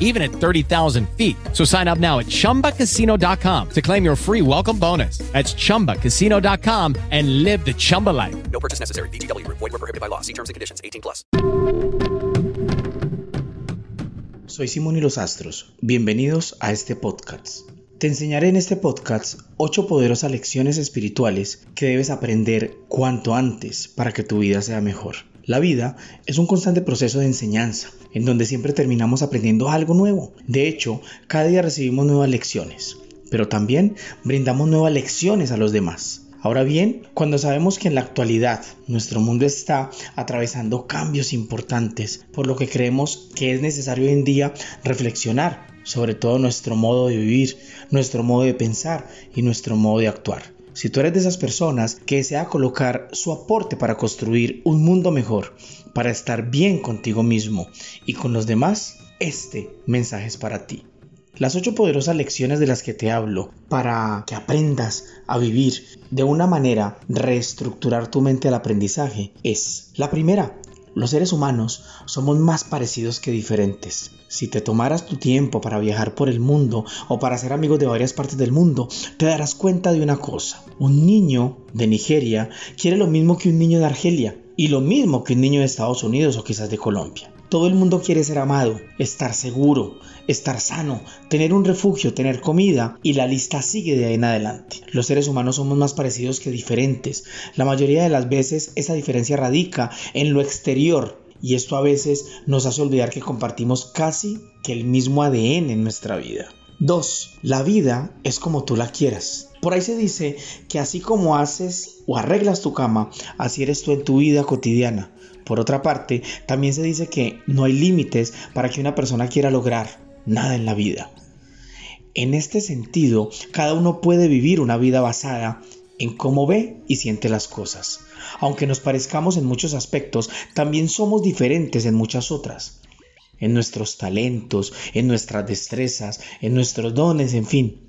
even at 30,000 feet. So sign up now at ChumbaCasino.com to claim your free welcome bonus. That's ChumbaCasino.com and live the Chumba life. No purchase necessary. BGW. Void were prohibited by law. See terms and conditions. 18 plus. Soy Simón y los Astros. Bienvenidos a este podcast. Te enseñaré en este podcast 8 poderosas lecciones espirituales que debes aprender cuanto antes para que tu vida sea mejor. La vida es un constante proceso de enseñanza, en donde siempre terminamos aprendiendo algo nuevo. De hecho, cada día recibimos nuevas lecciones, pero también brindamos nuevas lecciones a los demás. Ahora bien, cuando sabemos que en la actualidad nuestro mundo está atravesando cambios importantes, por lo que creemos que es necesario hoy en día reflexionar sobre todo nuestro modo de vivir, nuestro modo de pensar y nuestro modo de actuar. Si tú eres de esas personas que desea colocar su aporte para construir un mundo mejor, para estar bien contigo mismo y con los demás, este mensaje es para ti. Las ocho poderosas lecciones de las que te hablo para que aprendas a vivir de una manera, reestructurar tu mente al aprendizaje, es la primera, los seres humanos somos más parecidos que diferentes. Si te tomaras tu tiempo para viajar por el mundo o para ser amigos de varias partes del mundo, te darás cuenta de una cosa. Un niño de Nigeria quiere lo mismo que un niño de Argelia y lo mismo que un niño de Estados Unidos o quizás de Colombia. Todo el mundo quiere ser amado, estar seguro, estar sano, tener un refugio, tener comida y la lista sigue de ahí en adelante. Los seres humanos somos más parecidos que diferentes. La mayoría de las veces esa diferencia radica en lo exterior y esto a veces nos hace olvidar que compartimos casi que el mismo ADN en nuestra vida. 2. La vida es como tú la quieras. Por ahí se dice que así como haces o arreglas tu cama, así eres tú en tu vida cotidiana. Por otra parte, también se dice que no hay límites para que una persona quiera lograr nada en la vida. En este sentido, cada uno puede vivir una vida basada en cómo ve y siente las cosas. Aunque nos parezcamos en muchos aspectos, también somos diferentes en muchas otras. En nuestros talentos, en nuestras destrezas, en nuestros dones, en fin.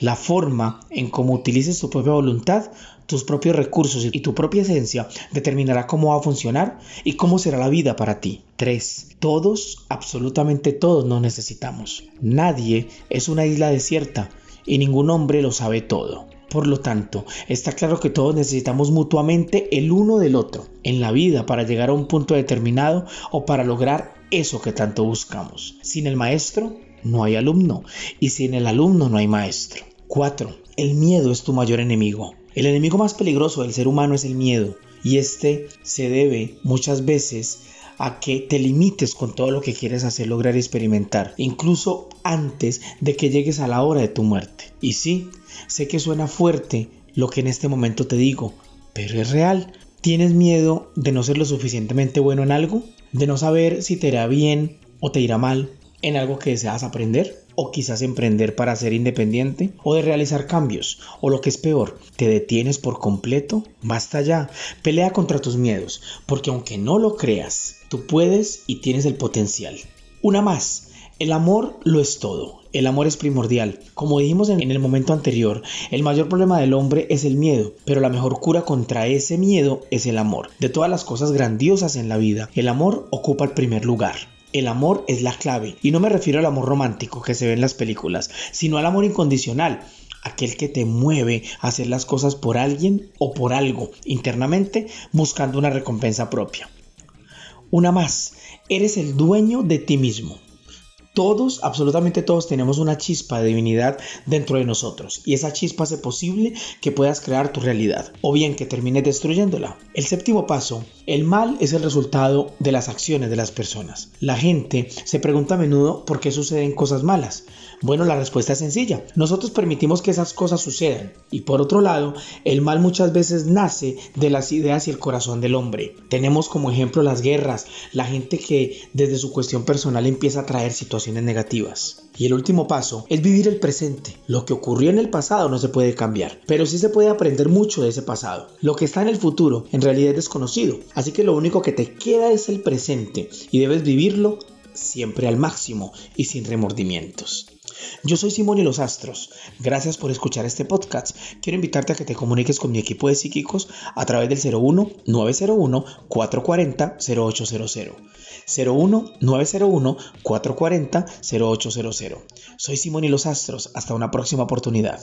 La forma en cómo utilices tu propia voluntad tus propios recursos y tu propia esencia determinará cómo va a funcionar y cómo será la vida para ti. 3. Todos, absolutamente todos nos necesitamos. Nadie es una isla desierta y ningún hombre lo sabe todo. Por lo tanto, está claro que todos necesitamos mutuamente el uno del otro en la vida para llegar a un punto determinado o para lograr eso que tanto buscamos. Sin el maestro, no hay alumno y sin el alumno no hay maestro. 4. El miedo es tu mayor enemigo. El enemigo más peligroso del ser humano es el miedo y este se debe muchas veces a que te limites con todo lo que quieres hacer, lograr y experimentar, incluso antes de que llegues a la hora de tu muerte. Y sí, sé que suena fuerte lo que en este momento te digo, pero es real. ¿Tienes miedo de no ser lo suficientemente bueno en algo? ¿De no saber si te irá bien o te irá mal en algo que deseas aprender? o quizás emprender para ser independiente o de realizar cambios o lo que es peor, te detienes por completo, basta ya, pelea contra tus miedos, porque aunque no lo creas, tú puedes y tienes el potencial. Una más, el amor lo es todo. El amor es primordial. Como dijimos en, el momento anterior, el mayor problema del hombre es el miedo, pero la mejor cura contra ese miedo es el amor. De todas las cosas grandiosas en la vida, el amor ocupa el primer lugar. El amor es la clave. Y no me refiero al amor romántico que se ve en las películas, sino al amor incondicional. Aquel que te mueve a hacer las cosas por alguien o por algo internamente buscando una recompensa propia. Una más, eres el dueño de ti mismo. Todos, absolutamente todos, tenemos una chispa de divinidad dentro de nosotros y esa chispa hace posible que puedas crear tu realidad o bien que termines destruyéndola. El séptimo paso, el mal es el resultado de las acciones de las personas. La gente se pregunta a menudo por qué suceden cosas malas. Bueno, la respuesta es sencilla. Nosotros permitimos que esas cosas sucedan. Y por otro lado, el mal muchas veces nace de las ideas y el corazón del hombre. Tenemos como ejemplo las guerras, la gente que desde su cuestión personal empieza a traer situaciones negativas. Y el último paso es vivir el presente. Lo que ocurrió en el pasado no se puede cambiar, pero sí se puede aprender mucho de ese pasado. Lo que está en el futuro en realidad es desconocido, así que lo único que te queda es el presente y debes vivirlo siempre al máximo y sin remordimientos. Yo soy Simón y los Astros. Gracias por escuchar este podcast. Quiero invitarte a que te comuniques con mi equipo de psíquicos a través del 01 901 440 0800. 01 901 440 0800. Soy Simón y los Astros. Hasta una próxima oportunidad.